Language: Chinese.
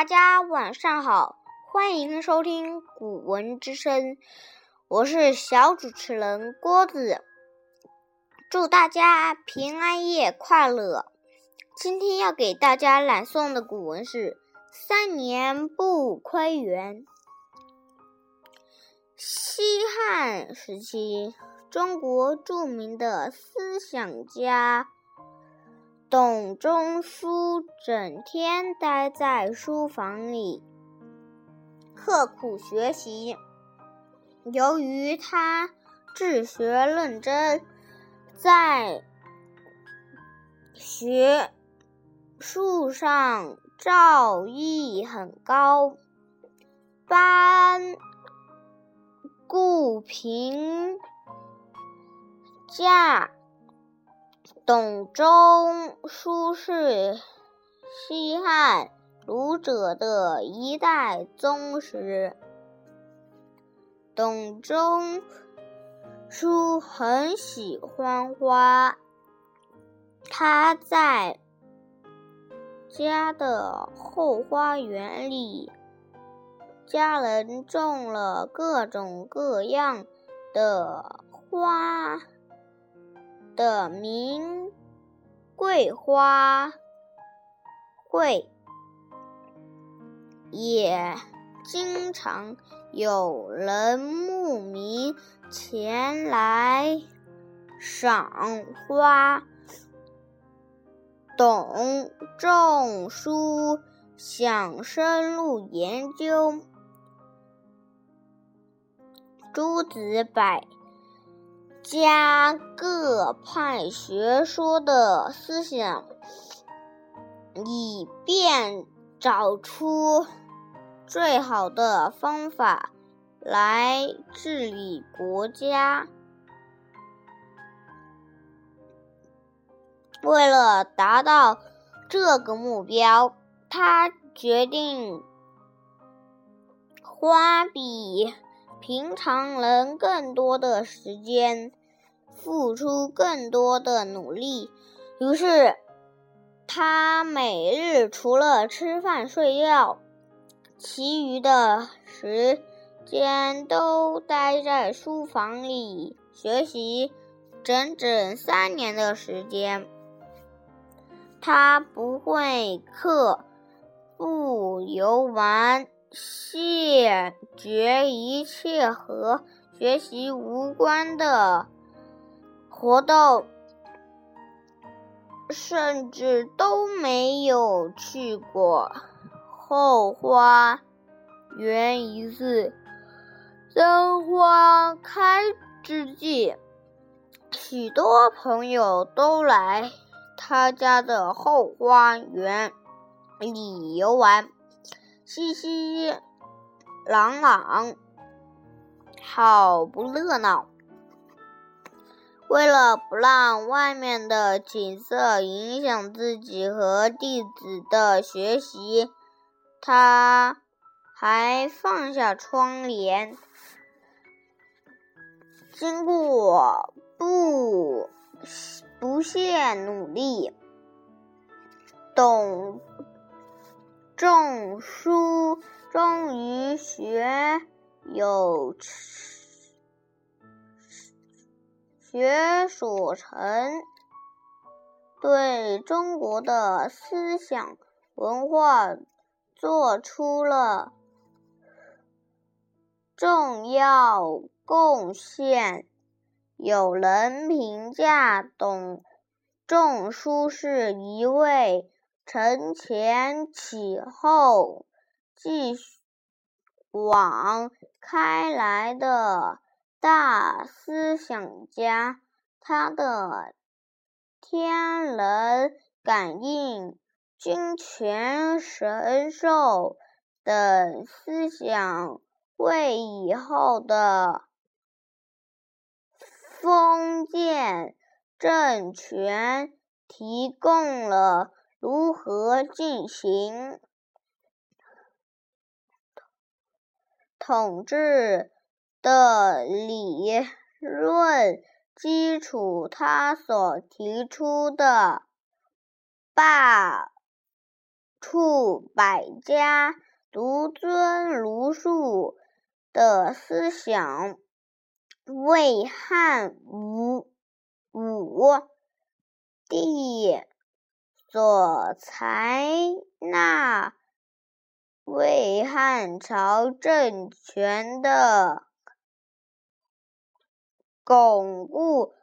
大家晚上好，欢迎收听《古文之声》，我是小主持人郭子，祝大家平安夜快乐。今天要给大家朗诵的古文是《三年不窥园》。西汉时期，中国著名的思想家。董仲舒整天待在书房里，刻苦学习。由于他治学认真，在学术上造诣很高，班固评价。董仲舒是西汉儒者的一代宗师。董仲舒很喜欢花，他在家的后花园里，家人种了各种各样的花。的名桂花会，也经常有人慕名前来赏花。董仲舒想深入研究诸子百。加各派学说的思想，以便找出最好的方法来治理国家。为了达到这个目标，他决定花比。平常人更多的时间，付出更多的努力。于是，他每日除了吃饭睡觉，其余的时间都待在书房里学习，整整三年的时间。他不会课，不游玩。谢绝一切和学习无关的活动，甚至都没有去过后花园一次。当花开之际，许多朋友都来他家的后花园里游玩。熙熙攘攘，好不热闹。为了不让外面的景色影响自己和弟子的学习，他还放下窗帘。经过不不懈努力，董。仲舒终于学有学所成，对中国的思想文化做出了重要贡献。有人评价董仲舒是一位。承前启后、继往开来的大思想家，他的天人感应、君权神授等思想，为以后的封建政权提供了。如何进行统治的理论基础？他所提出的罢黜百家，独尊儒术的思想，为汉武武帝所采纳，为汉朝政权的巩固